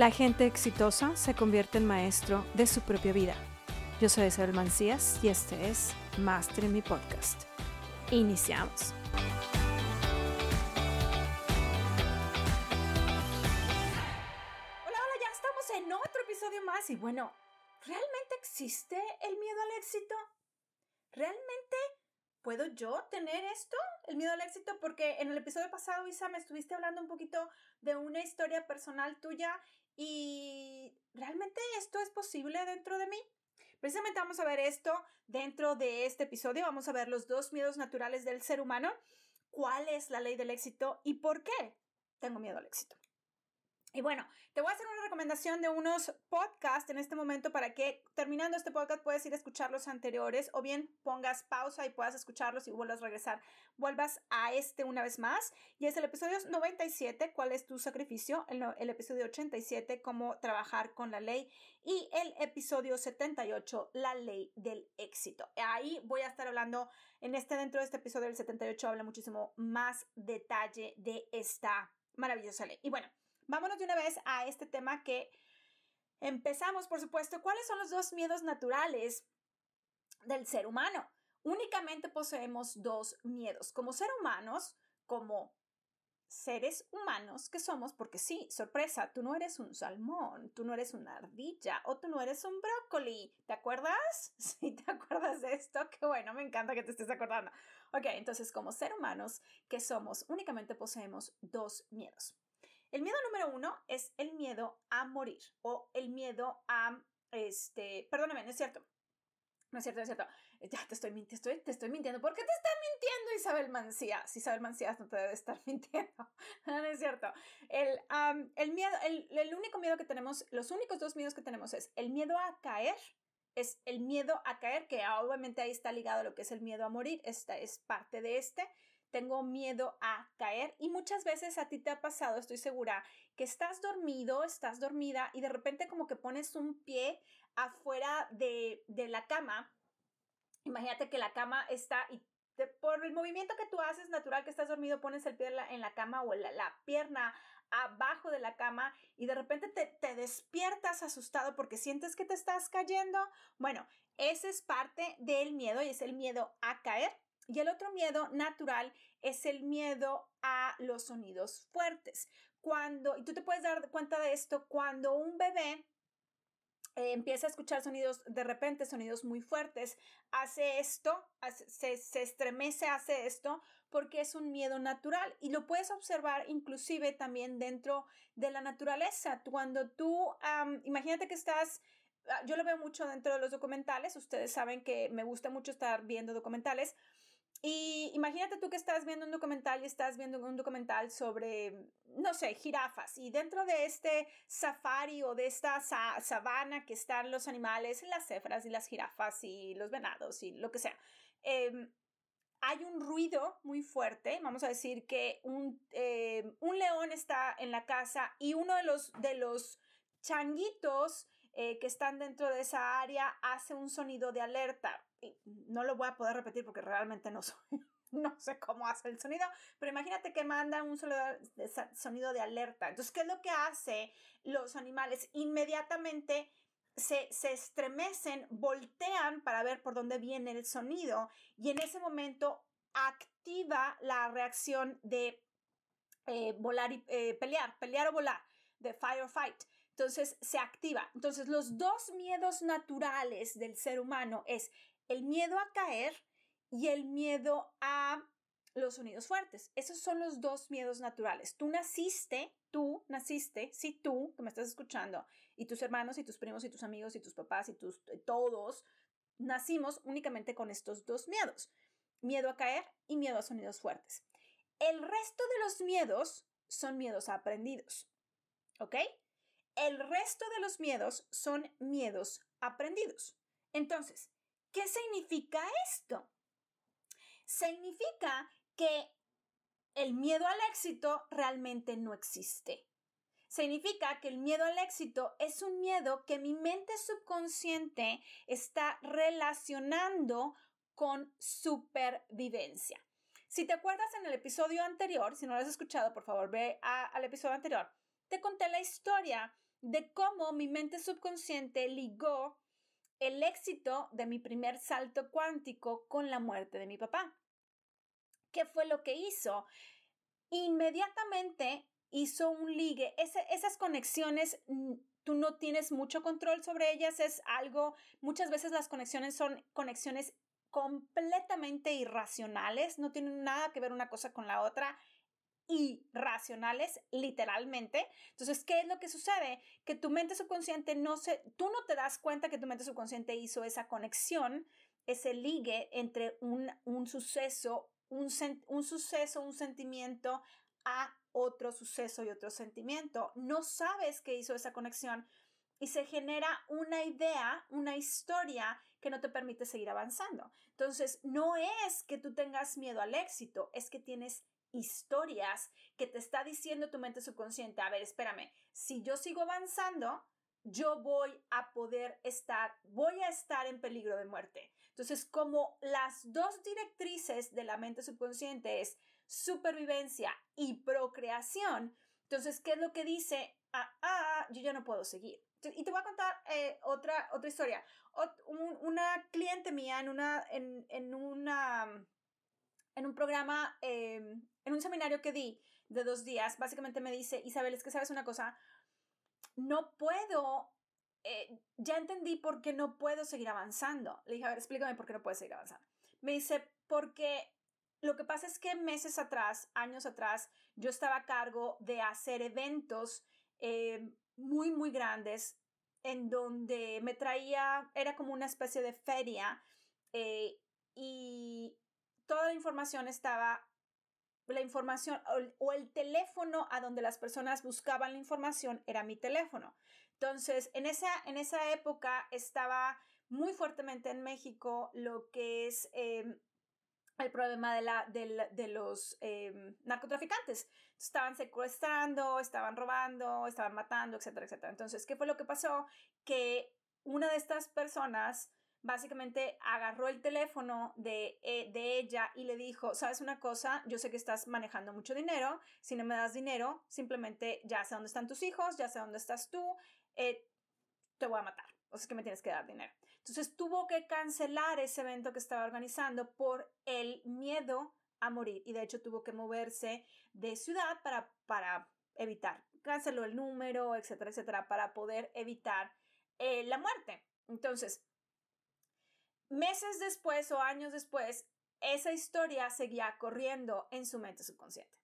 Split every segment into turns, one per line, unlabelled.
La gente exitosa se convierte en maestro de su propia vida. Yo soy Isabel Mancías y este es Master en mi podcast. Iniciamos. Yo tener esto? El miedo al éxito, porque en el episodio pasado, Isa, me estuviste hablando un poquito de una historia personal tuya y ¿realmente esto es posible dentro de mí? Precisamente vamos a ver esto dentro de este episodio. Vamos a ver los dos miedos naturales del ser humano. ¿Cuál es la ley del éxito y por qué tengo miedo al éxito? Y bueno, te voy a hacer una recomendación de unos podcasts en este momento para que terminando este podcast puedas ir a escuchar los anteriores o bien pongas pausa y puedas escucharlos y vuelvas a regresar, vuelvas a este una vez más. Y es el episodio 97, ¿cuál es tu sacrificio? El, el episodio 87, cómo trabajar con la ley. Y el episodio 78, la ley del éxito. Ahí voy a estar hablando, en este, dentro de este episodio del 78, habla muchísimo más detalle de esta maravillosa ley. Y bueno, vámonos de una vez a este tema que empezamos, por supuesto. ¿Cuáles son los dos miedos naturales del ser humano? Únicamente poseemos dos miedos. Como ser humanos, como seres humanos que somos, porque sí, sorpresa, tú no eres un salmón, tú no eres una ardilla o tú no eres un brócoli. ¿Te acuerdas? Sí, ¿te acuerdas de esto? Qué bueno, me encanta que te estés acordando. Ok, entonces como ser humanos que somos, únicamente poseemos dos miedos. El miedo número uno es el miedo a morir o el miedo a, este, perdóname, no es cierto. No es cierto, no es cierto. Ya te estoy, te estoy, te estoy mintiendo. ¿Por qué te estás mintiendo, Isabel Mancías? Isabel Mancías no te debe estar mintiendo. No, es cierto. El, el miedo, el, el único miedo que tenemos, los únicos dos miedos que tenemos es el miedo a caer es el miedo a caer, que obviamente ahí está ligado a lo que es el miedo a morir, esta es parte de este, tengo miedo a caer y muchas veces a ti te ha pasado, estoy segura, que estás dormido, estás dormida y de repente como que pones un pie afuera de, la cama. Imagínate que la cama está y por el movimiento que tú haces natural que estás dormido, pones el pie en la, cama o la, la, pierna abajo de la cama y de repente te, te, despiertas asustado porque sientes que te estás cayendo. Bueno, ese es parte del miedo y es el miedo a caer. Y el otro miedo natural es el miedo a los sonidos fuertes. Cuando, y tú te puedes dar cuenta de esto, cuando un bebé eh, empieza a escuchar sonidos, de repente sonidos muy fuertes, hace esto, se, estremece, hace esto, porque es un miedo natural y lo puedes observar inclusive también dentro de la naturaleza. Cuando tú, imagínate que estás, ah, yo lo veo mucho dentro de los documentales, ustedes saben que me gusta mucho estar viendo documentales y imagínate tú que estás viendo un documental y estás viendo un documental sobre, no sé, jirafas. Y dentro de este safari o de esta sabana que están los animales, las cefras y las jirafas y los venados y lo que sea, em, hay un ruido muy fuerte. Vamos a decir que un, em, un león está en la casa y uno de los, de los changuitos eh, que están dentro de esa área hace un sonido de alerta no lo voy a poder repetir porque realmente no no sé cómo hace el sonido, pero imagínate que manda un sonido de alerta. Entonces, ¿qué es lo que hace los animales? Inmediatamente se, estremecen, voltean para ver por dónde viene el sonido y en ese momento activa la reacción de eh, volar y eh, pelear, pelear o volar, de fire or fight. Entonces se activa. Entonces los dos miedos naturales del ser humano es el miedo a caer y el miedo a los sonidos fuertes. Esos son los dos miedos naturales. Tú naciste, tú naciste, si tú que me estás escuchando, y tus hermanos y tus primos y tus amigos y tus papás y tus todos nacimos únicamente con estos dos miedos. Miedo a caer y miedo a sonidos fuertes. El resto de los miedos son miedos aprendidos. ¿Ok? El resto de los miedos son miedos aprendidos. Entonces, ¿Qué significa esto? Significa que el miedo al éxito realmente no existe. Significa que el miedo al éxito es un miedo que mi mente subconsciente está relacionando con supervivencia. Si te acuerdas en el episodio anterior, si no lo has escuchado, por favor ve al episodio anterior, te conté la historia de cómo mi mente subconsciente ligó el éxito de mi primer salto cuántico con la muerte de mi papá. ¿Qué fue lo que hizo? Inmediatamente hizo un ligue. esas conexiones, mm, tú no tienes mucho control sobre ellas, es algo, muchas veces las conexiones son conexiones completamente irracionales, no tienen nada que ver una cosa con la otra irracionales, literalmente. Entonces, ¿qué es lo que sucede? Que tu mente subconsciente no se, tú no te das cuenta que tu mente subconsciente hizo esa conexión, ese ligue entre un, un suceso, un, un suceso, un sentimiento a otro suceso y otro sentimiento. No sabes que hizo esa conexión y se genera una idea, una historia que no te permite seguir avanzando. Entonces, no es que tú tengas miedo al éxito, es que tienes historias que te está diciendo tu mente subconsciente, a ver, espérame, si yo sigo avanzando, yo voy a poder estar, voy a estar en peligro de muerte. Entonces, como las dos directrices de la mente subconsciente es supervivencia y procreación. Entonces, ¿qué es lo que dice? Ah, ah, yo ya no puedo seguir. Y te voy a contar eh, otra, otra historia. una cliente mía en, una, en, en, una, en un programa, em, en un seminario que di de dos días, básicamente me dice, Isabel, es que sabes una cosa, no puedo, eh, ya entendí por qué no puedo seguir avanzando. Le dije, a ver, explícame por qué no puedes seguir avanzando. Me dice, porque lo que pasa es que meses atrás, años atrás, yo estaba a cargo de hacer eventos eh, muy, muy grandes en donde me traía, era como una especie de feria eh, y toda la información estaba, la información o el teléfono a donde las personas buscaban la información era mi teléfono. Entonces, en esa, en esa época estaba muy fuertemente en México lo que es em, el problema de, la, de, los em, narcotraficantes. Estaban secuestrando, estaban robando, estaban matando, etcétera, etcétera. Entonces, ¿qué fue lo que pasó? Que una de estas personas básicamente agarró el teléfono de, eh, de ella y le dijo, sabes una cosa, yo sé que estás manejando mucho dinero, si no me das dinero, simplemente ya sé dónde están tus hijos, ya sé dónde estás tú, eh, te voy a matar, o sea que me tienes que dar dinero. Entonces tuvo que cancelar ese evento que estaba organizando por el miedo a morir y de hecho tuvo que moverse de ciudad para, para evitar. Canceló el número, etcétera, etcétera, para poder evitar eh, la muerte. Entonces, meses después o años después, esa historia seguía corriendo en su mente subconsciente.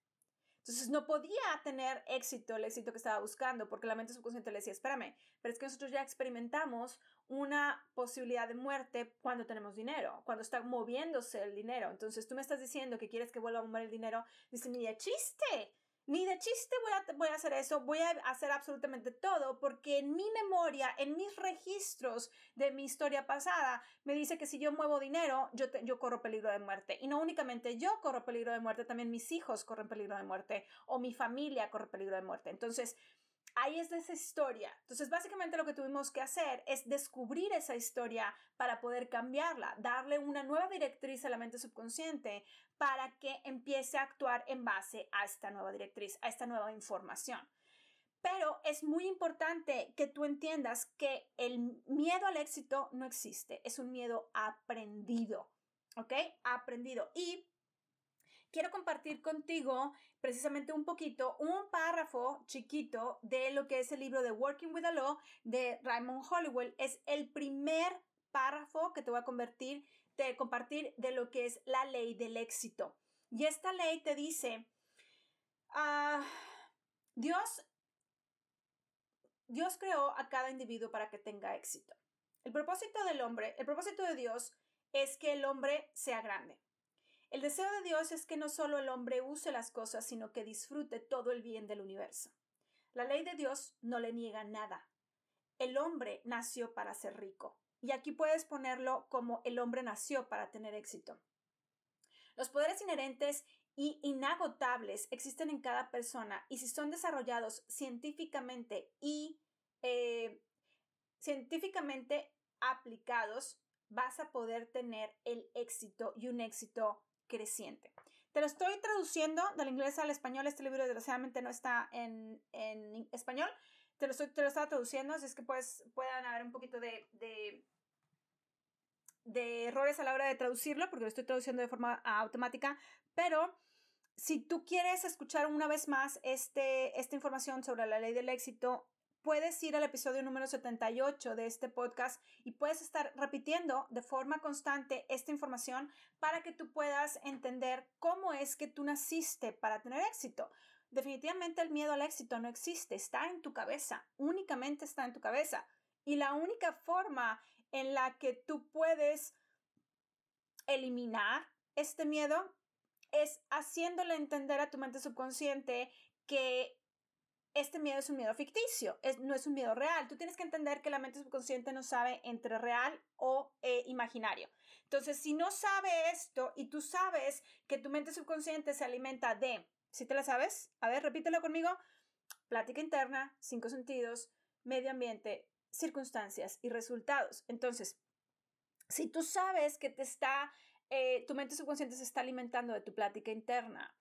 Entonces no podía tener éxito, el éxito que estaba buscando, porque la mente subconsciente le decía, espérame, pero es que nosotros ya experimentamos una posibilidad de muerte cuando tenemos dinero, cuando está moviéndose el dinero. Entonces tú me estás diciendo que quieres que vuelva a mover el dinero, dice, ni de chiste, ni de chiste voy a, voy a hacer eso, voy a hacer absolutamente todo, porque en mi memoria, en mis registros de mi historia pasada, me dice que si yo muevo dinero, yo, yo corro peligro de muerte. Y no únicamente yo corro peligro de muerte, también mis hijos corren peligro de muerte, o mi familia corre peligro de muerte. Entonces, ahí es esa historia. Entonces, básicamente lo que tuvimos que hacer es descubrir esa historia para poder cambiarla, darle una nueva directriz a la mente subconsciente para que empiece a actuar en base a esta nueva directriz, a esta nueva información. Pero es muy importante que tú entiendas que el miedo al éxito no existe, es un miedo aprendido, ¿ok? Aprendido. Y quiero compartir contigo precisamente un poquito, un párrafo chiquito de lo que es el libro de Working with the Law de Raymond Holloway. Es el primer párrafo que te voy a convertir, compartir de lo que es la ley del éxito. Y esta ley te dice, ah, Dios, Dios creó a cada individuo para que tenga éxito. El propósito del hombre, el propósito de Dios es que el hombre sea grande. El deseo de Dios es que no solo el hombre use las cosas, sino que disfrute todo el bien del universo. La ley de Dios no le niega nada. El hombre nació para ser rico. Y aquí puedes ponerlo como el hombre nació para tener éxito. Los poderes inherentes y inagotables existen en cada persona y si son desarrollados científicamente y eh, científicamente aplicados, vas a poder tener el éxito y un éxito creciente. Te lo estoy traduciendo del inglés al español. Este libro desgraciadamente no está en, en español, te lo, estoy, te lo estaba traduciendo, así es que pues, puedan haber un poquito de, de, de errores a la hora de traducirlo, porque lo estoy traduciendo de forma automática, pero si tú quieres escuchar una vez más este, esta información sobre la ley del éxito, puedes ir al episodio número 78 de este podcast y puedes estar repitiendo de forma constante esta información para que tú puedas entender cómo es que tú naciste para tener éxito. Definitivamente el miedo al éxito no existe, está en tu cabeza, únicamente está en tu cabeza. Y la única forma en la que tú puedes eliminar este miedo es haciéndole entender a tu mente subconsciente que este miedo es un miedo ficticio, no es un miedo real. Tú tienes que entender que la mente subconsciente no sabe entre real o eh, imaginario. Entonces, si no sabe esto y tú sabes que tu mente subconsciente se alimenta de, si te la sabes, a ver, repítelo conmigo, plática interna, cinco sentidos, medio ambiente, circunstancias y resultados. Entonces, si tú sabes que te está, eh, tu mente subconsciente se está alimentando de tu plática interna,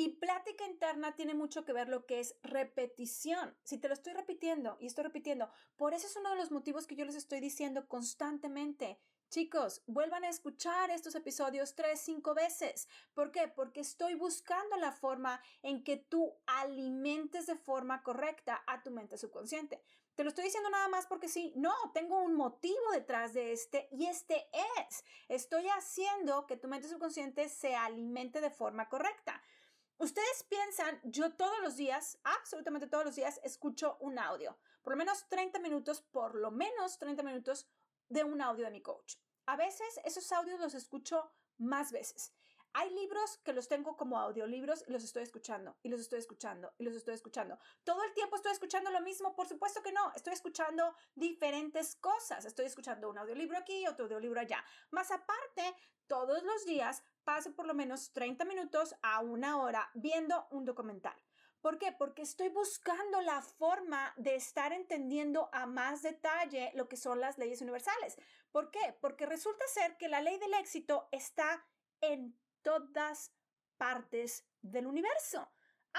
y plática interna tiene mucho que ver lo que es repetición. Si te lo estoy repitiendo y estoy repitiendo, por eso es uno de los motivos que yo les estoy diciendo constantemente. Chicos, vuelvan a escuchar estos episodios tres, cinco veces. ¿Por qué? Porque estoy buscando la forma en que tú alimentes de forma correcta a tu mente subconsciente. Te lo estoy diciendo nada más porque sí, no, tengo un motivo detrás de este y este es, estoy haciendo que tu mente subconsciente se alimente de forma correcta. Ustedes piensan, yo todos los días, absolutamente todos los días, escucho un audio, por lo menos 30 minutos, por lo menos 30 minutos de un audio de mi coach. A veces esos audios los escucho más veces. Hay libros que los tengo como audiolibros y los estoy escuchando y los estoy escuchando y los estoy escuchando. Todo el tiempo estoy escuchando lo mismo, por supuesto que no, estoy escuchando diferentes cosas. Estoy escuchando un audiolibro aquí, otro audiolibro allá. Más aparte, todos los días paso por lo menos 30 minutos a una hora viendo un documental. ¿Por qué? Porque estoy buscando la forma de estar entendiendo a más detalle lo que son las leyes universales. ¿Por qué? Porque resulta ser que la ley del éxito está en todas partes del universo.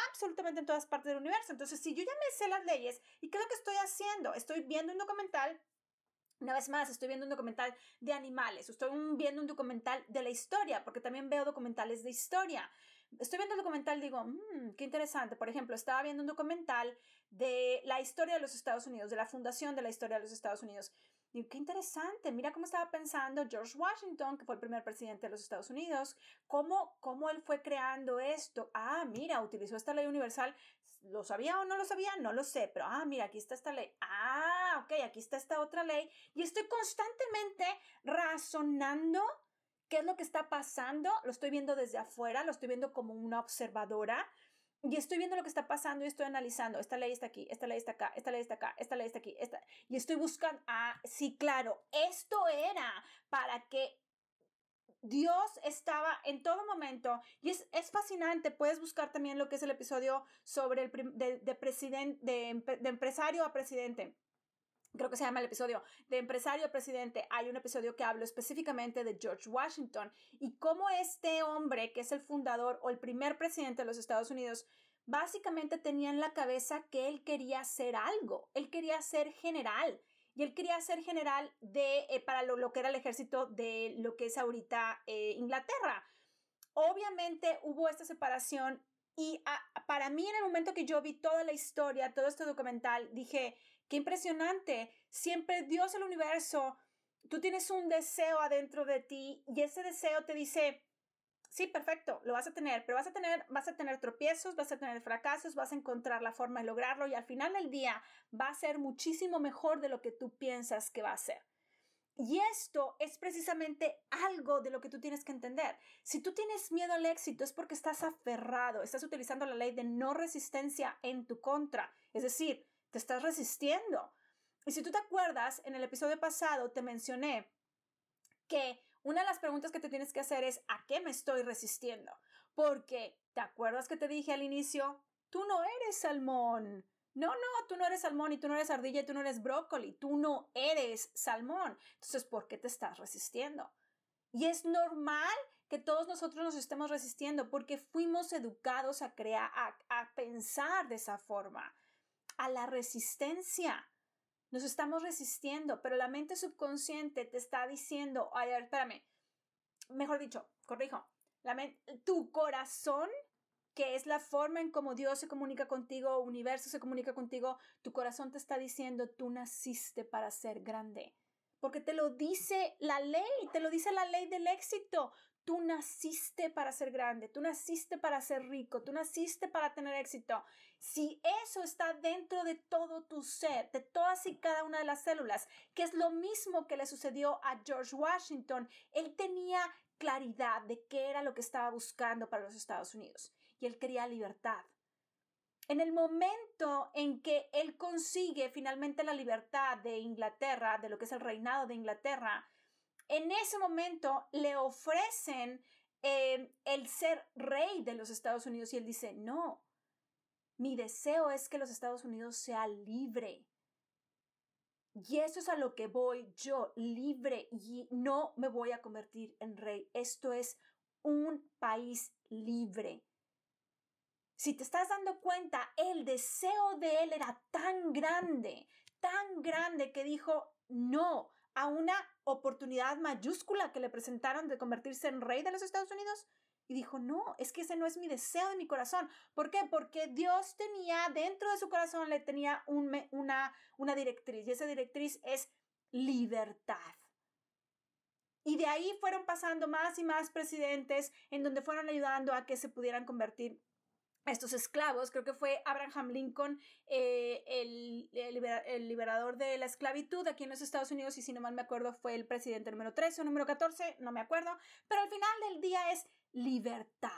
Absolutamente en todas partes del universo. Entonces, si yo ya me sé las leyes, ¿y qué es lo que estoy haciendo? Estoy viendo un documental una vez más, estoy viendo un documental de animales, estoy viendo un documental de la historia, porque también veo documentales de historia. Estoy viendo el documental digo, mmm, qué interesante. Por ejemplo, estaba viendo un documental de la historia de los Estados Unidos, de la fundación de la historia de los Estados Unidos. Digo, qué interesante, mira cómo estaba pensando George Washington, que fue el primer presidente de los Estados Unidos, cómo, cómo él fue creando esto. Ah, mira, utilizó esta ley universal ¿Lo sabía o no lo sabía? No lo sé, pero ah, mira, aquí está esta ley. Ah, ok, aquí está esta otra ley. Y estoy constantemente razonando qué es lo que está pasando. Lo estoy viendo desde afuera, lo estoy viendo como una observadora. Y estoy viendo lo que está pasando y estoy analizando. Esta ley está aquí, esta ley está acá, esta ley está acá, esta ley está aquí. Esta... Y estoy buscando, ah, sí, claro, esto era para que Dios estaba en todo momento y es, fascinante. Puedes buscar también lo que es el episodio sobre el de, de, de, empresario a presidente. Creo que se llama el episodio de empresario a presidente. Hay un episodio que hablo específicamente de George Washington y cómo este hombre, que es el fundador o el primer presidente de los Estados Unidos, básicamente tenía en la cabeza que él quería ser algo. Él quería ser general y él quería ser general de, eh, para lo, que era el ejército de lo que es ahorita eh, Inglaterra. Obviamente hubo esta separación y para mí en el momento que yo vi toda la historia, todo este documental, dije, qué impresionante, siempre Dios, el universo, tú tienes un deseo adentro de ti y ese deseo te dice, Sí, perfecto, lo vas a tener, pero vas a tener, vas a tener tropiezos, vas a tener fracasos, vas a encontrar la forma de lograrlo y al final del día va a ser muchísimo mejor de lo que tú piensas que va a ser. Y esto es precisamente algo de lo que tú tienes que entender. Si tú tienes miedo al éxito es porque estás aferrado, estás utilizando la ley de no resistencia en tu contra, es decir, te estás resistiendo. Y si tú te acuerdas, en el episodio pasado te mencioné que una de las preguntas que te tienes que hacer es ¿a qué me estoy resistiendo? Porque, ¿te acuerdas que te dije al inicio? Tú no eres salmón. No, no, tú no eres salmón y tú no eres ardilla y tú no eres brócoli. Tú no eres salmón. Entonces, ¿por qué te estás resistiendo? Y es normal que todos nosotros nos estemos resistiendo porque fuimos educados a crear, a, a pensar de esa forma. A la resistencia. Nos estamos resistiendo, pero la mente subconsciente te está diciendo, ay, a ver, espérame, mejor dicho, corrijo, la tu corazón, que es la forma en cómo Dios se comunica contigo, universo se comunica contigo, tu corazón te está diciendo, tú naciste para ser grande. Porque te lo dice la ley, te lo dice la ley del éxito. Tú naciste para ser grande, tú naciste para ser rico, tú naciste para tener éxito. Si eso está dentro de todo tu ser, de todas y cada una de las células, que es lo mismo que le sucedió a George Washington, él tenía claridad de qué era lo que estaba buscando para los Estados Unidos y él quería libertad. En el momento en que él consigue finalmente la libertad de Inglaterra, de lo que es el reinado de Inglaterra, en ese momento le ofrecen eh, el ser rey de los Estados Unidos y él dice, no, mi deseo es que los Estados Unidos sea libre. Y eso es a lo que voy yo, libre, y no me voy a convertir en rey. Esto es un país libre. Si te estás dando cuenta, el deseo de él era tan grande, tan grande que dijo no a una oportunidad mayúscula que le presentaron de convertirse en rey de los Estados Unidos. Y dijo, no, es que ese no es mi deseo de mi corazón. ¿Por qué? Porque Dios tenía dentro de su corazón, le tenía una, una directriz. Y esa directriz es libertad. Y de ahí fueron pasando más y más presidentes en donde fueron ayudando a que se pudieran convertir estos esclavos, creo que fue Abraham Lincoln, eh, el, el, liberador de la esclavitud aquí en los Estados Unidos, y si no mal me acuerdo fue el presidente número 13 o número 14, no me acuerdo, pero al final del día es libertad.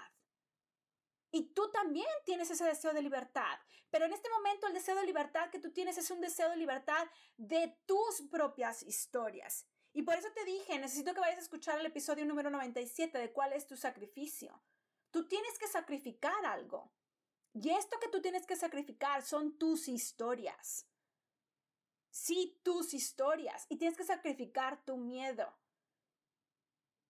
Y tú también tienes ese deseo de libertad, pero en este momento el deseo de libertad que tú tienes es un deseo de libertad de tus propias historias. Y por eso te dije, necesito que vayas a escuchar el episodio número 97 de cuál es tu sacrificio Tú tienes que sacrificar algo. Y esto que tú tienes que sacrificar son tus historias. Sí, tus historias. Y tienes que sacrificar tu miedo.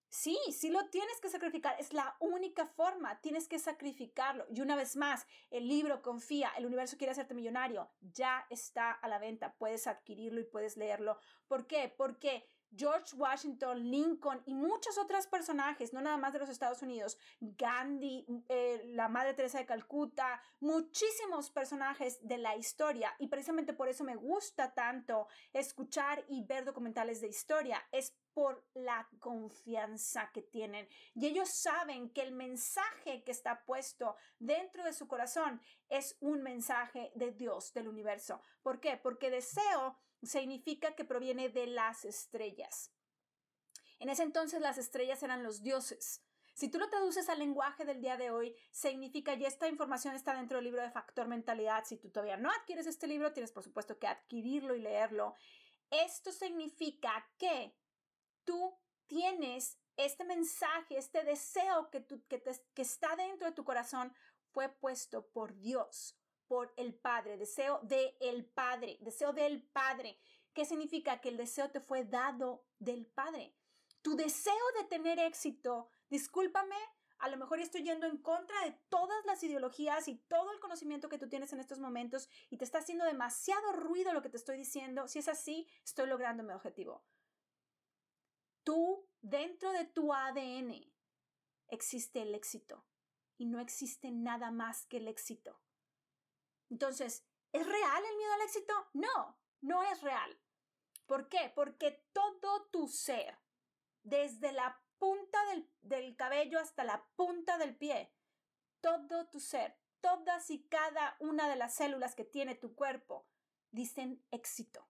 Sí, sí lo tienes que sacrificar. Es la única forma. Tienes que sacrificarlo. Y una vez más, el libro Confía, el universo quiere hacerte millonario. Ya está a la venta. Puedes adquirirlo y puedes leerlo. ¿Por qué? Porque George Washington, Lincoln y muchos otros personajes, no nada más de los Estados Unidos, Gandhi, eh, la Madre Teresa de Calcuta, muchísimos personajes de la historia y precisamente por eso me gusta tanto escuchar y ver documentales de historia, es por la confianza que tienen y ellos saben que el mensaje que está puesto dentro de su corazón es un mensaje de Dios, del universo. ¿Por qué? Porque deseo significa que proviene de las estrellas. En ese entonces las estrellas eran los dioses. Si tú lo traduces al lenguaje del día de hoy, significa, y esta información está dentro del libro de Factor Mentalidad, si tú todavía no adquieres este libro, tienes por supuesto que adquirirlo y leerlo. Esto significa que tú tienes este mensaje, este deseo que, que, está dentro de tu corazón, fue puesto por Dios por el Padre, deseo de el Padre, deseo del Padre. ¿Qué significa? Que el deseo te fue dado del Padre. Tu deseo de tener éxito, discúlpame, a lo mejor estoy yendo en contra de todas las ideologías y todo el conocimiento que tú tienes en estos momentos y te está haciendo demasiado ruido lo que te estoy diciendo. Si es así, estoy logrando mi objetivo. Tú, dentro de tu ADN, existe el éxito y no existe nada más que el éxito. Entonces, ¿es real el miedo al éxito? No, no es real. ¿Por qué? Porque todo tu ser, desde la punta del, cabello hasta la punta del pie, todo tu ser, todas y cada una de las células que tiene tu cuerpo, dicen éxito.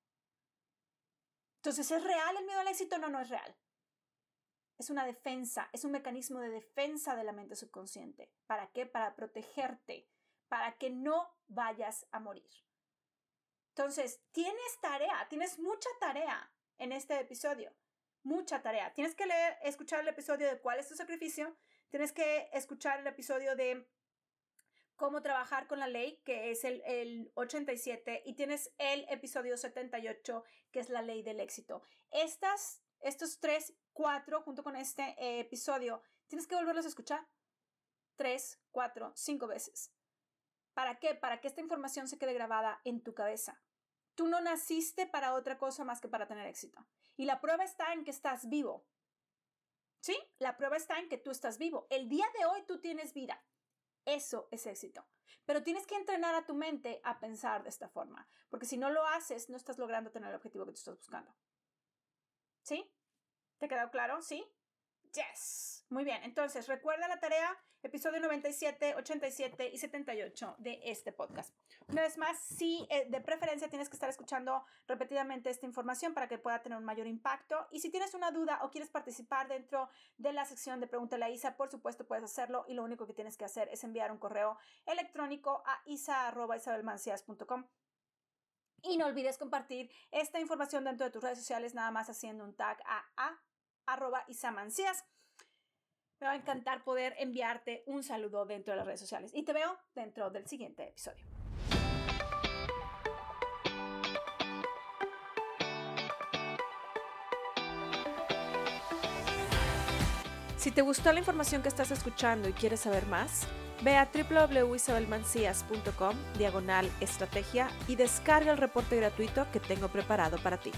Entonces, ¿es real el miedo al éxito? No, no es real. Es una defensa, es un mecanismo de defensa de la mente subconsciente. ¿Para qué? Para protegerte, para que no vayas a morir. Entonces, tienes tarea, tienes mucha tarea en este episodio, mucha tarea. Tienes que leer, escuchar el episodio de cuál es tu sacrificio, tienes que escuchar el episodio de cómo trabajar con la ley, que es el, el 87, y tienes el episodio 78, que es la ley del éxito. Estas, estos tres, cuatro, junto con este eh, episodio, tienes que volverlos a escuchar tres, cuatro, cinco veces ¿Para qué? Para que esta información se quede grabada en tu cabeza. Tú no naciste para otra cosa más que para tener éxito. Y la prueba está en que estás vivo. ¿Sí? La prueba está en que tú estás vivo. El día de hoy tú tienes vida. Eso es éxito. Pero tienes que entrenar a tu mente a pensar de esta forma, porque si no lo haces, no estás logrando tener el objetivo que tú estás buscando. ¿Sí? ¿Te ha quedado claro? ¿Sí? Yes. Muy bien. Entonces, recuerda la tarea, episodio 97, 87 y 78 de este podcast. Una vez más, sí, eh, de preferencia tienes que estar escuchando repetidamente esta información para que pueda tener un mayor impacto. Y si tienes una duda o quieres participar dentro de la sección de Pregúntale a Isa, por supuesto puedes hacerlo y lo único que tienes que hacer es enviar un correo electrónico a isa.isabelmancias.com. Y no olvides compartir esta información dentro de tus redes sociales, nada más haciendo un tag a, a arroba isamancías. Me va a encantar poder enviarte un saludo dentro de las redes sociales. Y te veo dentro del siguiente episodio.
Si te gustó la información que estás escuchando y quieres saber más, ve a www.isabelmancias.com diagonal estrategia y descarga el reporte gratuito que tengo preparado para ti.